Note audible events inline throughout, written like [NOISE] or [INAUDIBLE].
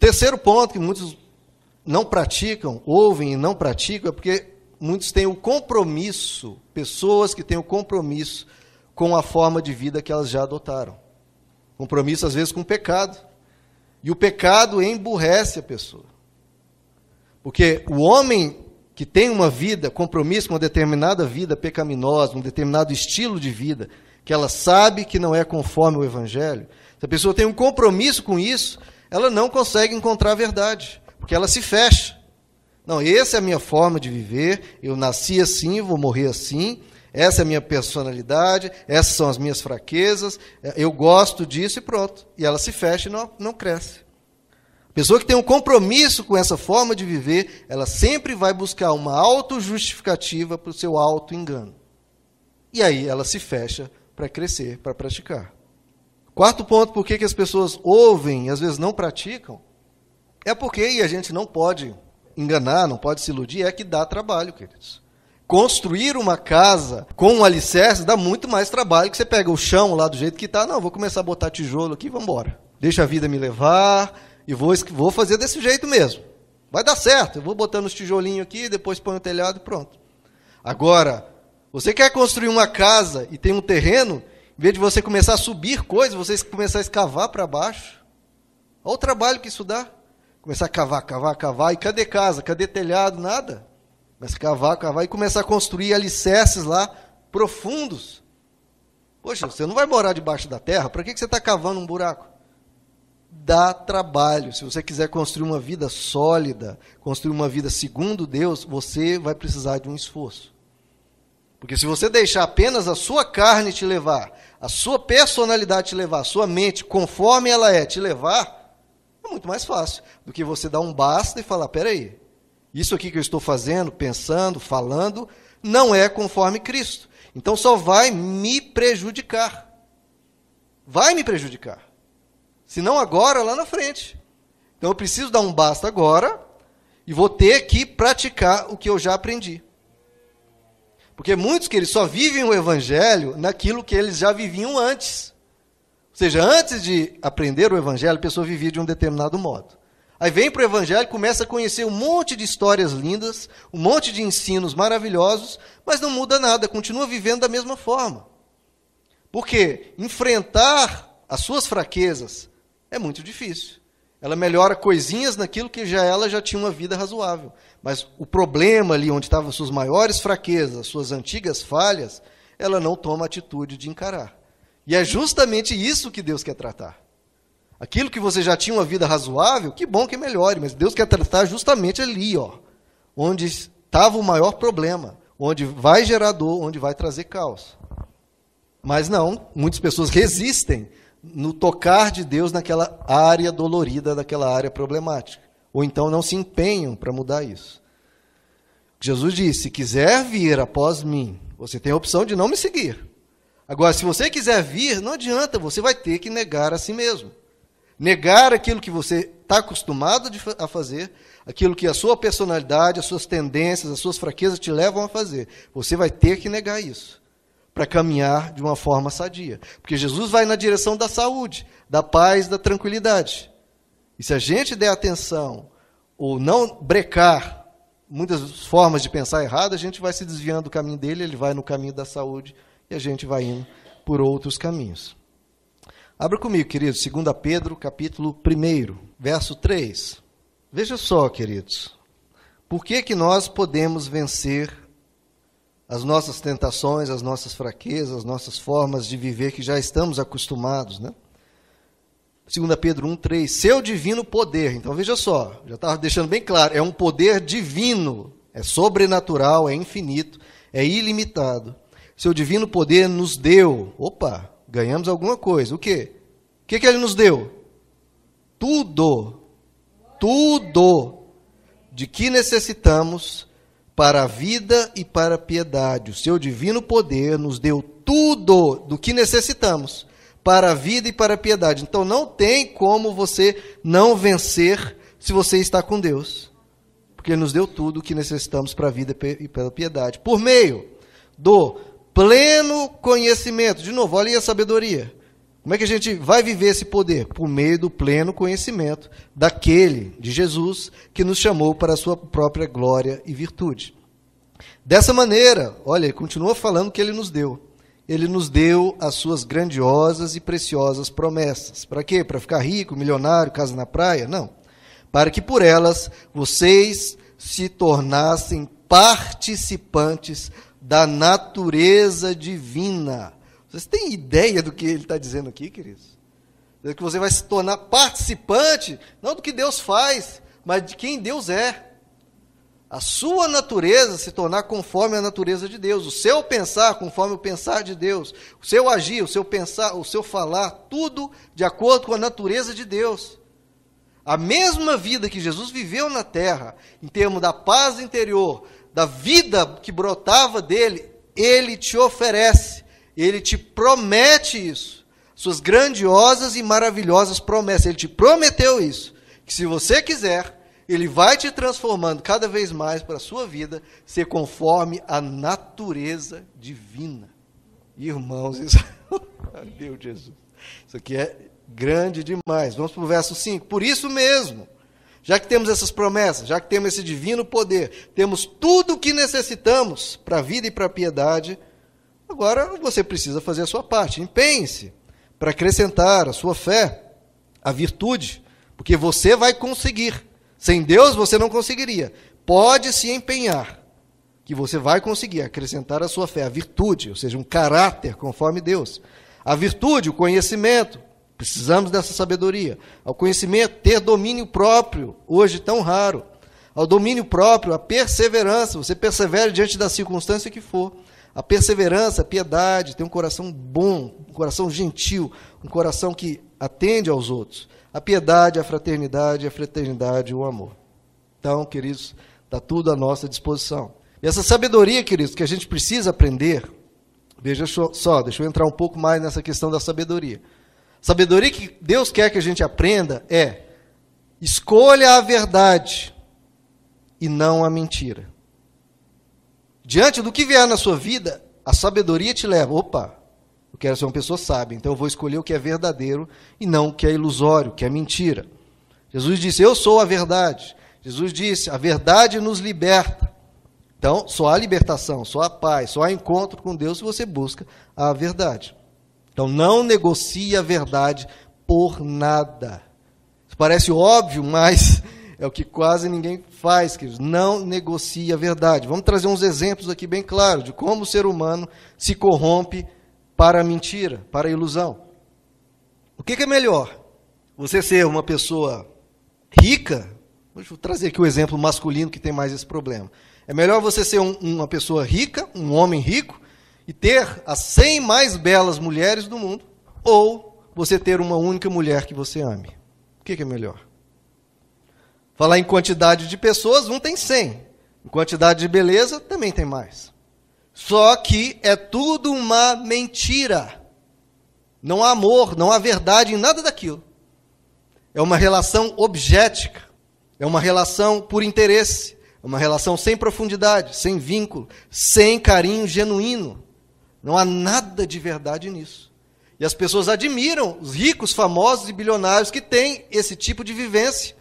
terceiro ponto que muitos não praticam, ouvem e não praticam, é porque muitos têm o compromisso, pessoas que têm o compromisso com a forma de vida que elas já adotaram. Compromisso, às vezes, com o pecado. E o pecado emburrece a pessoa. Porque o homem que tem uma vida, compromisso com uma determinada vida pecaminosa, um determinado estilo de vida, que ela sabe que não é conforme o Evangelho, se a pessoa tem um compromisso com isso, ela não consegue encontrar a verdade, porque ela se fecha. Não, essa é a minha forma de viver, eu nasci assim, vou morrer assim, essa é a minha personalidade, essas são as minhas fraquezas, eu gosto disso e pronto. E ela se fecha e não, não cresce. A pessoa que tem um compromisso com essa forma de viver, ela sempre vai buscar uma autojustificativa para o seu auto-engano. E aí ela se fecha para crescer, para praticar. Quarto ponto, por que, as pessoas ouvem e às vezes não praticam, é porque, e a gente não pode enganar, não pode se iludir, é que dá trabalho, queridos. Construir uma casa com um alicerce dá muito mais trabalho que você pega o chão lá do jeito que está. Não, vou começar a botar tijolo aqui e vamos embora. Deixa a vida me levar, e vou, vou fazer desse jeito mesmo. Vai dar certo. Eu vou botando os tijolinhos aqui, depois põe o telhado e pronto. Agora, você quer construir uma casa e tem um terreno, em vez de você começar a subir coisas, você começar a escavar para baixo. Olha o trabalho que isso dá. Começar a cavar, cavar, cavar. E cadê casa? Cadê telhado? Nada. A cavar, cavar e começar a construir alicerces lá profundos. Poxa, você não vai morar debaixo da terra? Para que você está cavando um buraco? dá trabalho. Se você quiser construir uma vida sólida, construir uma vida segundo Deus, você vai precisar de um esforço. Porque se você deixar apenas a sua carne te levar, a sua personalidade te levar, a sua mente, conforme ela é, te levar, é muito mais fácil do que você dar um basta e falar: peraí, isso aqui que eu estou fazendo, pensando, falando, não é conforme Cristo. Então só vai me prejudicar. Vai me prejudicar. Se não agora, lá na frente. Então eu preciso dar um basta agora e vou ter que praticar o que eu já aprendi. Porque muitos que eles só vivem o evangelho naquilo que eles já viviam antes. Ou seja, antes de aprender o evangelho, a pessoa vivia de um determinado modo. Aí vem para o evangelho, começa a conhecer um monte de histórias lindas, um monte de ensinos maravilhosos, mas não muda nada, continua vivendo da mesma forma. Porque enfrentar as suas fraquezas, é muito difícil. Ela melhora coisinhas naquilo que já ela já tinha uma vida razoável. Mas o problema ali onde estavam suas maiores fraquezas, suas antigas falhas, ela não toma atitude de encarar. E é justamente isso que Deus quer tratar. Aquilo que você já tinha uma vida razoável, que bom que melhore, mas Deus quer tratar justamente ali, ó, onde estava o maior problema, onde vai gerar dor, onde vai trazer caos. Mas não, muitas pessoas resistem no tocar de Deus naquela área dolorida, daquela área problemática. Ou então não se empenham para mudar isso. Jesus disse: se quiser vir após mim, você tem a opção de não me seguir. Agora, se você quiser vir, não adianta, você vai ter que negar a si mesmo. Negar aquilo que você está acostumado a fazer, aquilo que a sua personalidade, as suas tendências, as suas fraquezas te levam a fazer. Você vai ter que negar isso para caminhar de uma forma sadia. Porque Jesus vai na direção da saúde, da paz, da tranquilidade. E se a gente der atenção ou não brecar muitas formas de pensar errado, a gente vai se desviando do caminho dele, ele vai no caminho da saúde e a gente vai indo por outros caminhos. Abra comigo, queridos, 2 Pedro, capítulo 1, verso 3. Veja só, queridos, por que, que nós podemos vencer as nossas tentações, as nossas fraquezas, as nossas formas de viver que já estamos acostumados, né? 2 Pedro 1, 3, seu divino poder. Então veja só, já estava deixando bem claro, é um poder divino, é sobrenatural, é infinito, é ilimitado. Seu divino poder nos deu, opa, ganhamos alguma coisa. O quê? O que, que ele nos deu? Tudo, tudo de que necessitamos para a vida e para a piedade. O seu divino poder nos deu tudo do que necessitamos para a vida e para a piedade. Então não tem como você não vencer se você está com Deus. Porque Ele nos deu tudo o que necessitamos para a vida e para a piedade. Por meio do pleno conhecimento. De novo, olha aí a sabedoria. Como é que a gente vai viver esse poder? Por meio do pleno conhecimento daquele, de Jesus, que nos chamou para a sua própria glória e virtude. Dessa maneira, olha, ele continua falando que ele nos deu. Ele nos deu as suas grandiosas e preciosas promessas. Para quê? Para ficar rico, milionário, casa na praia? Não. Para que por elas vocês se tornassem participantes da natureza divina. Vocês têm ideia do que ele está dizendo aqui, queridos? Que você vai se tornar participante, não do que Deus faz, mas de quem Deus é. A sua natureza se tornar conforme a natureza de Deus, o seu pensar conforme o pensar de Deus, o seu agir, o seu pensar, o seu falar, tudo de acordo com a natureza de Deus. A mesma vida que Jesus viveu na terra, em termos da paz interior, da vida que brotava dele, ele te oferece, ele te promete isso. Suas grandiosas e maravilhosas promessas. Ele te prometeu isso. Que se você quiser, ele vai te transformando cada vez mais para a sua vida ser conforme a natureza divina. Irmãos, isso. [LAUGHS] Deus Jesus. Isso aqui é grande demais. Vamos para o verso 5. Por isso mesmo já que temos essas promessas, já que temos esse divino poder, temos tudo o que necessitamos para a vida e para a piedade, agora você precisa fazer a sua parte. Empenhe-se para acrescentar a sua fé, a virtude, porque você vai conseguir. Sem Deus você não conseguiria. Pode se empenhar, que você vai conseguir acrescentar a sua fé, a virtude, ou seja, um caráter conforme Deus. A virtude, o conhecimento, Precisamos dessa sabedoria. Ao conhecimento, ter domínio próprio, hoje tão raro. Ao domínio próprio, a perseverança, você persevera diante da circunstância que for. A perseverança, a piedade, ter um coração bom, um coração gentil, um coração que atende aos outros. A piedade, a fraternidade, a fraternidade o amor. Então, queridos, está tudo à nossa disposição. E essa sabedoria, queridos, que a gente precisa aprender, veja só, deixa eu entrar um pouco mais nessa questão da sabedoria. Sabedoria que Deus quer que a gente aprenda é: escolha a verdade e não a mentira. Diante do que vier na sua vida, a sabedoria te leva, opa, eu quero ser uma pessoa sábia, então eu vou escolher o que é verdadeiro e não o que é ilusório, o que é mentira. Jesus disse: Eu sou a verdade. Jesus disse: A verdade nos liberta. Então, só há libertação, só há paz, só há encontro com Deus se você busca a verdade. Então não negocie a verdade por nada. Isso parece óbvio, mas é o que quase ninguém faz, queridos. Não negocie a verdade. Vamos trazer uns exemplos aqui bem claros de como o ser humano se corrompe para a mentira, para a ilusão. O que, que é melhor? Você ser uma pessoa rica? Deixa eu trazer aqui o exemplo masculino que tem mais esse problema. É melhor você ser um, uma pessoa rica, um homem rico, e ter as 100 mais belas mulheres do mundo, ou você ter uma única mulher que você ame? O que, é melhor? Falar em quantidade de pessoas, um tem 100. Em quantidade de beleza, também tem mais. Só que é tudo uma mentira. Não há amor, não há verdade em nada daquilo. É uma relação objetica. É uma relação por interesse. É uma relação sem profundidade, sem vínculo, sem carinho genuíno. Não há nada de verdade nisso. E as pessoas admiram os ricos, famosos e bilionários que têm esse tipo de vivência.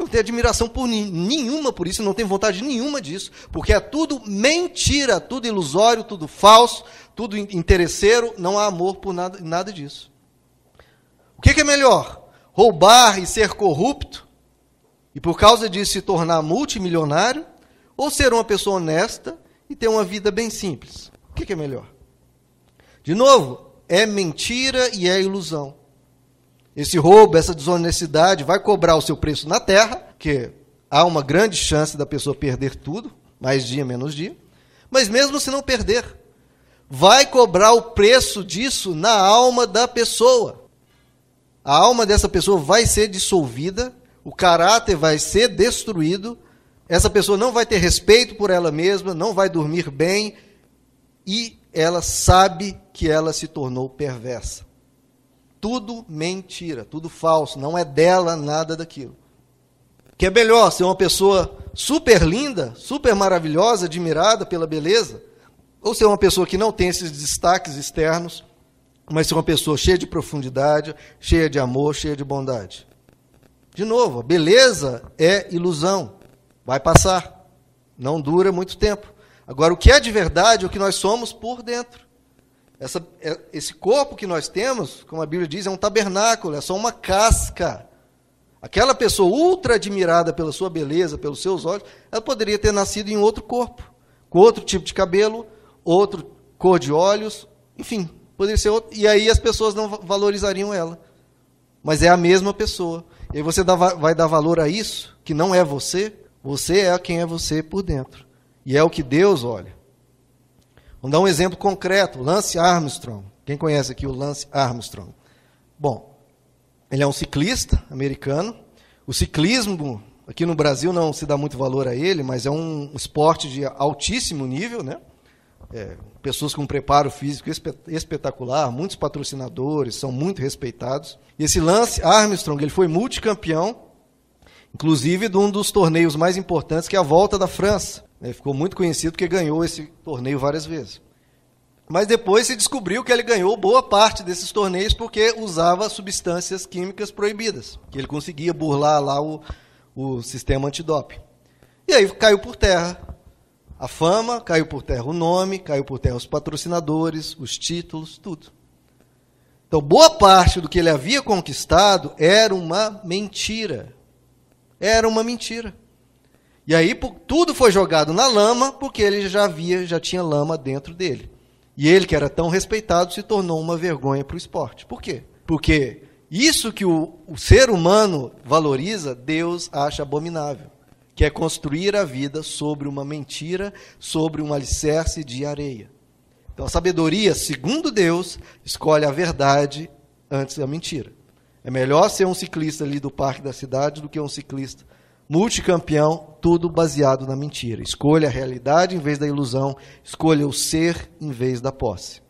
Não tem admiração por nenhuma por isso, não tem vontade nenhuma disso, porque é tudo mentira, tudo ilusório, tudo falso, tudo interesseiro, não há amor por nada, nada disso. O que, que é melhor? Roubar e ser corrupto, e por causa disso se tornar multimilionário, ou ser uma pessoa honesta e ter uma vida bem simples? que, que é melhor? De novo, é mentira e é ilusão. Esse roubo, essa desonestidade vai cobrar o seu preço na terra, que há uma grande chance da pessoa perder tudo, mais dia, menos dia. Mas mesmo se não perder, vai cobrar o preço disso na alma da pessoa. A alma dessa pessoa vai ser dissolvida, o caráter vai ser destruído, essa pessoa não vai ter respeito por ela mesma, não vai dormir bem, e ela sabe que ela se tornou perversa. Tudo mentira, tudo falso, não é dela nada daquilo. Que é melhor ser uma pessoa super linda, super maravilhosa, admirada pela beleza, ou ser uma pessoa que não tem esses destaques externos, mas ser uma pessoa cheia de profundidade, cheia de amor, cheia de bondade. De novo, a beleza é ilusão, vai passar, não dura muito tempo. Agora, o que é de verdade é o que nós somos por dentro. Essa, é, esse corpo que nós temos, como a Bíblia diz, é um tabernáculo, é só uma casca. Aquela pessoa ultra admirada pela sua beleza, pelos seus olhos, ela poderia ter nascido em outro corpo, com outro tipo de cabelo, outro cor de olhos, enfim, poderia ser outro, e aí as pessoas não valorizariam ela. Mas é a mesma pessoa. E aí você dá, vai dar valor a isso, que não é você, você é quem é você por dentro. E é o que Deus olha. Vamos dar um exemplo concreto: Lance Armstrong. Quem conhece aqui o Lance Armstrong? Bom, ele é um ciclista americano. O ciclismo, aqui no Brasil não se dá muito valor a ele, mas é um esporte de altíssimo nível, né? É, pessoas com preparo físico espetacular, muitos patrocinadores, são muito respeitados. E esse Lance Armstrong, ele foi multicampeão, inclusive de um dos torneios mais importantes, que é a Volta da França. Ele ficou muito conhecido porque ganhou esse torneio várias vezes. Mas depois se descobriu que ele ganhou boa parte desses torneios porque usava substâncias químicas proibidas, que ele conseguia burlar lá o, o sistema antidoping. E aí caiu por terra a fama, caiu por terra o nome, caiu por terra os patrocinadores, os títulos, tudo. Então, boa parte do que ele havia conquistado era uma mentira. Era uma mentira. E aí tudo foi jogado na lama, porque ele já havia, já tinha lama dentro dele. E ele, que era tão respeitado, se tornou uma vergonha para o esporte. Por quê? Porque isso que o, o ser humano valoriza, Deus acha abominável. Que é construir a vida sobre uma mentira, sobre um alicerce de areia. Então a sabedoria, segundo Deus, escolhe a verdade antes da mentira. É melhor ser um ciclista ali do parque da cidade do que um ciclista multicampeão, tudo baseado na mentira. Escolha a realidade em vez da ilusão, escolha o ser em vez da posse.